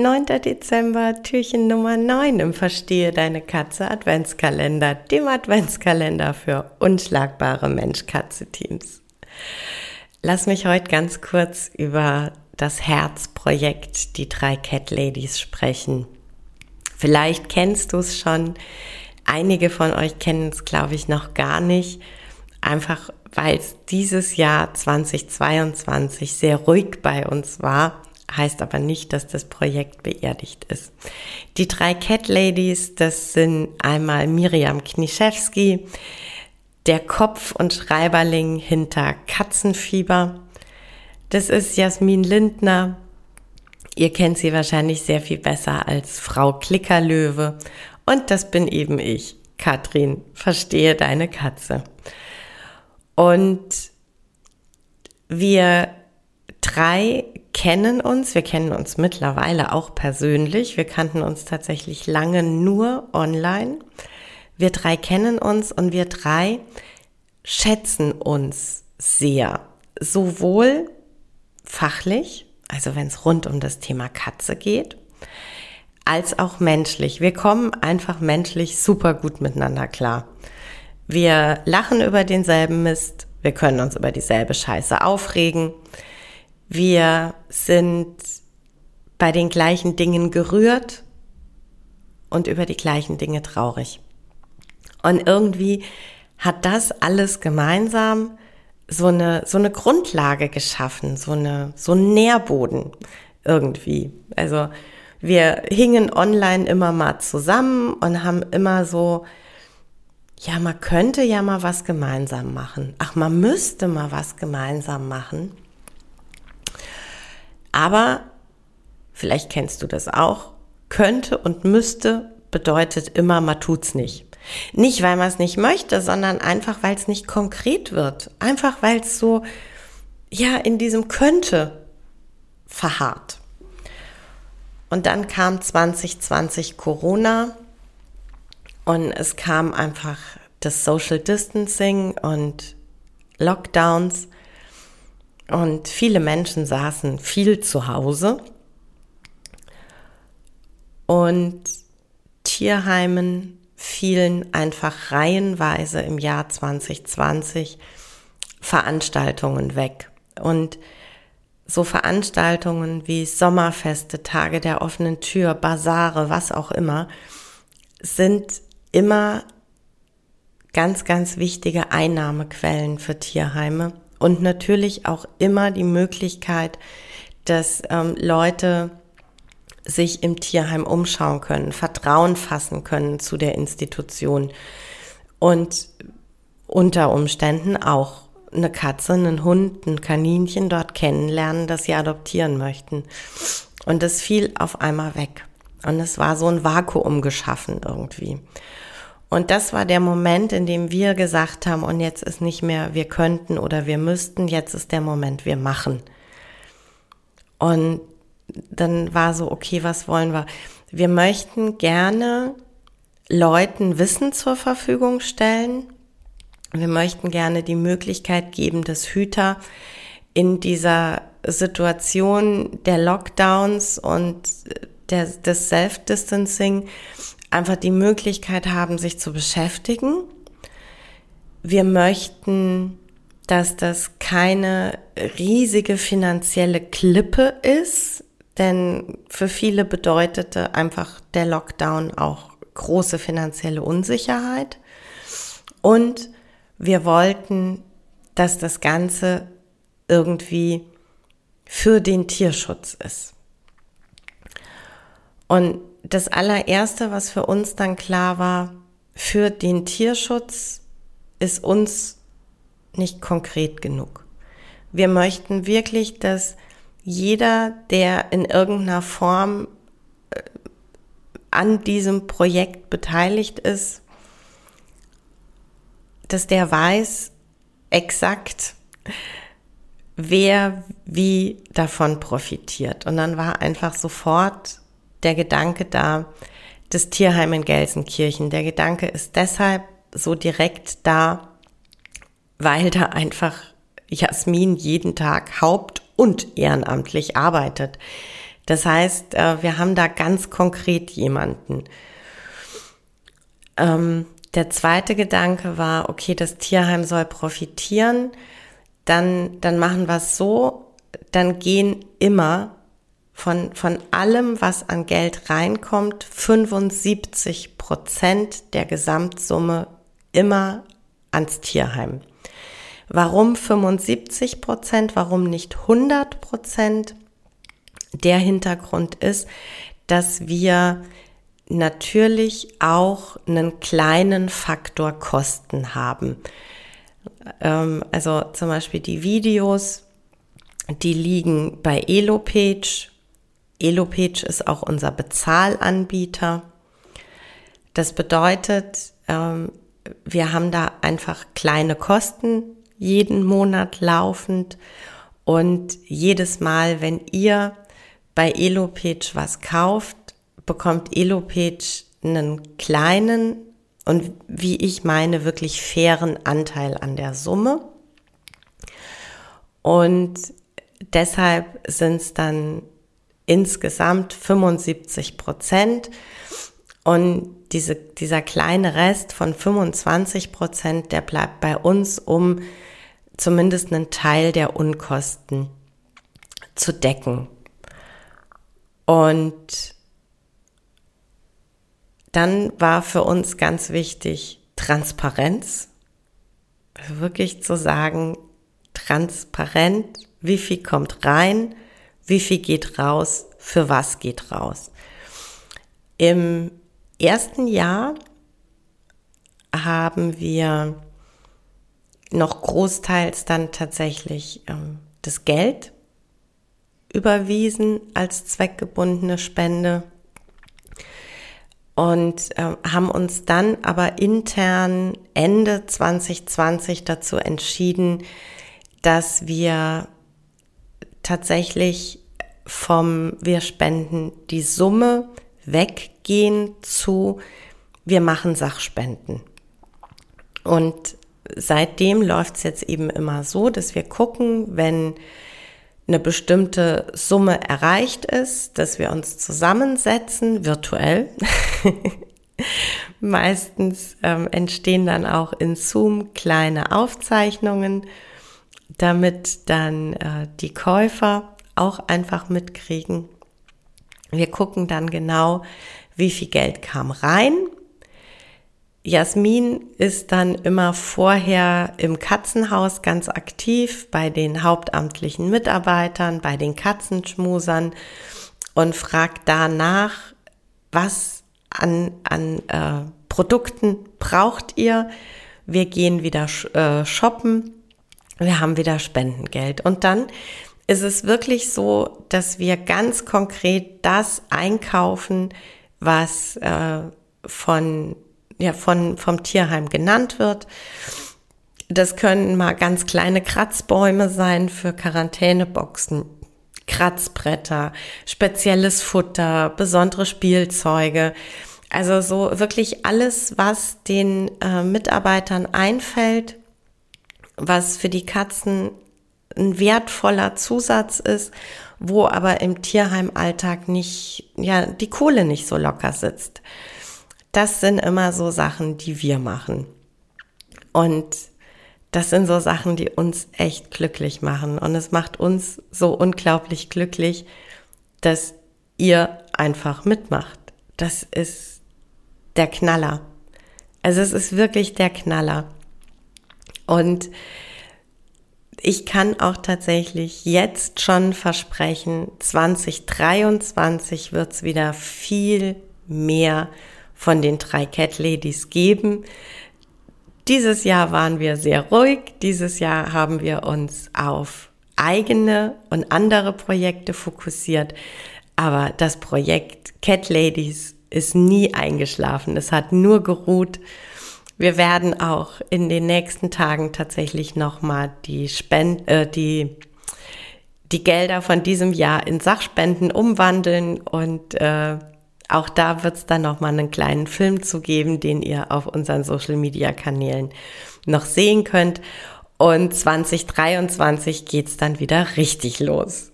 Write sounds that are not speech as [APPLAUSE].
9. Dezember, Türchen Nummer 9 im Verstehe deine Katze Adventskalender, dem Adventskalender für unschlagbare Mensch-Katze-Teams. Lass mich heute ganz kurz über das Herzprojekt Die drei Cat Ladies sprechen. Vielleicht kennst du es schon. Einige von euch kennen es, glaube ich, noch gar nicht. Einfach weil es dieses Jahr 2022 sehr ruhig bei uns war heißt aber nicht, dass das Projekt beerdigt ist. Die drei Cat Ladies, das sind einmal Miriam Kniszewski, der Kopf und Schreiberling hinter Katzenfieber. Das ist Jasmin Lindner. Ihr kennt sie wahrscheinlich sehr viel besser als Frau Klickerlöwe. Und das bin eben ich, Katrin, verstehe deine Katze. Und wir drei kennen uns, wir kennen uns mittlerweile auch persönlich. Wir kannten uns tatsächlich lange nur online. Wir drei kennen uns und wir drei schätzen uns sehr. Sowohl fachlich, also wenn es rund um das Thema Katze geht, als auch menschlich. Wir kommen einfach menschlich super gut miteinander klar. Wir lachen über denselben Mist, wir können uns über dieselbe Scheiße aufregen. Wir sind bei den gleichen Dingen gerührt und über die gleichen Dinge traurig. Und irgendwie hat das alles gemeinsam so eine, so eine Grundlage geschaffen, so eine, so ein Nährboden irgendwie. Also wir hingen online immer mal zusammen und haben immer so, ja, man könnte ja mal was gemeinsam machen. Ach, man müsste mal was gemeinsam machen. Aber, vielleicht kennst du das auch, könnte und müsste bedeutet immer, man tut's nicht. Nicht, weil man es nicht möchte, sondern einfach, weil es nicht konkret wird. Einfach, weil es so, ja, in diesem könnte verharrt. Und dann kam 2020 Corona und es kam einfach das Social Distancing und Lockdowns und viele Menschen saßen viel zu Hause. Und Tierheimen fielen einfach reihenweise im Jahr 2020 Veranstaltungen weg. Und so Veranstaltungen wie Sommerfeste, Tage der offenen Tür, Basare, was auch immer, sind immer ganz, ganz wichtige Einnahmequellen für Tierheime und natürlich auch immer die Möglichkeit, dass ähm, Leute sich im Tierheim umschauen können, Vertrauen fassen können zu der Institution und unter Umständen auch eine Katze, einen Hund, ein Kaninchen dort kennenlernen, das sie adoptieren möchten. Und das fiel auf einmal weg. Und es war so ein Vakuum geschaffen irgendwie. Und das war der Moment, in dem wir gesagt haben, und jetzt ist nicht mehr, wir könnten oder wir müssten, jetzt ist der Moment, wir machen. Und dann war so, okay, was wollen wir? Wir möchten gerne Leuten Wissen zur Verfügung stellen. Wir möchten gerne die Möglichkeit geben, dass Hüter in dieser Situation der Lockdowns und der, des Self-Distancing einfach die Möglichkeit haben, sich zu beschäftigen. Wir möchten, dass das keine riesige finanzielle Klippe ist, denn für viele bedeutete einfach der Lockdown auch große finanzielle Unsicherheit. Und wir wollten, dass das Ganze irgendwie für den Tierschutz ist. Und das allererste, was für uns dann klar war, für den Tierschutz ist uns nicht konkret genug. Wir möchten wirklich, dass jeder, der in irgendeiner Form äh, an diesem Projekt beteiligt ist, dass der weiß exakt, wer wie davon profitiert. Und dann war einfach sofort der Gedanke da, das Tierheim in Gelsenkirchen. Der Gedanke ist deshalb so direkt da, weil da einfach Jasmin jeden Tag haupt- und ehrenamtlich arbeitet. Das heißt, äh, wir haben da ganz konkret jemanden. Ähm, der zweite Gedanke war, okay, das Tierheim soll profitieren, dann, dann machen wir es so, dann gehen immer von, von allem, was an Geld reinkommt, 75 Prozent der Gesamtsumme immer ans Tierheim. Warum 75 Prozent? Warum nicht 100 Prozent? Der Hintergrund ist, dass wir natürlich auch einen kleinen Faktor Kosten haben. Ähm, also zum Beispiel die Videos, die liegen bei Elopage. Elopage ist auch unser Bezahlanbieter. Das bedeutet, ähm, wir haben da einfach kleine Kosten jeden Monat laufend und jedes Mal, wenn ihr bei Elopage was kauft, bekommt Elopage einen kleinen und wie ich meine, wirklich fairen Anteil an der Summe. Und deshalb sind es dann insgesamt 75 Prozent. Und diese, dieser kleine Rest von 25 Prozent, der bleibt bei uns, um zumindest einen Teil der Unkosten zu decken. Und dann war für uns ganz wichtig Transparenz. Wirklich zu sagen, transparent, wie viel kommt rein, wie viel geht raus, für was geht raus. Im ersten Jahr haben wir noch großteils dann tatsächlich ähm, das Geld überwiesen als zweckgebundene Spende und äh, haben uns dann aber intern Ende 2020 dazu entschieden, dass wir tatsächlich vom wir spenden die Summe weggehen zu wir machen Sachspenden. Und seitdem läuft es jetzt eben immer so, dass wir gucken, wenn eine bestimmte Summe erreicht ist, dass wir uns zusammensetzen, virtuell. [LAUGHS] Meistens ähm, entstehen dann auch in Zoom kleine Aufzeichnungen, damit dann äh, die Käufer auch einfach mitkriegen. Wir gucken dann genau, wie viel Geld kam rein Jasmin ist dann immer vorher im Katzenhaus ganz aktiv bei den hauptamtlichen Mitarbeitern, bei den Katzenschmusern und fragt danach, was an, an äh, Produkten braucht ihr. Wir gehen wieder äh, shoppen, wir haben wieder Spendengeld. Und dann ist es wirklich so, dass wir ganz konkret das einkaufen, was äh, von ja, von, vom Tierheim genannt wird. Das können mal ganz kleine Kratzbäume sein für Quarantäneboxen, Kratzbretter, spezielles Futter, besondere Spielzeuge. Also so wirklich alles, was den äh, Mitarbeitern einfällt, was für die Katzen ein wertvoller Zusatz ist, wo aber im Tierheimalltag nicht, ja, die Kohle nicht so locker sitzt. Das sind immer so Sachen, die wir machen. Und das sind so Sachen, die uns echt glücklich machen. Und es macht uns so unglaublich glücklich, dass ihr einfach mitmacht. Das ist der Knaller. Also es ist wirklich der Knaller. Und ich kann auch tatsächlich jetzt schon versprechen, 2023 wird es wieder viel mehr von den drei Cat Ladies geben. Dieses Jahr waren wir sehr ruhig. Dieses Jahr haben wir uns auf eigene und andere Projekte fokussiert. Aber das Projekt Cat Ladies ist nie eingeschlafen. Es hat nur geruht. Wir werden auch in den nächsten Tagen tatsächlich nochmal die Spend, äh, die, die Gelder von diesem Jahr in Sachspenden umwandeln und äh, auch da wird es dann nochmal einen kleinen Film zu geben, den ihr auf unseren Social-Media-Kanälen noch sehen könnt. Und 2023 geht's dann wieder richtig los.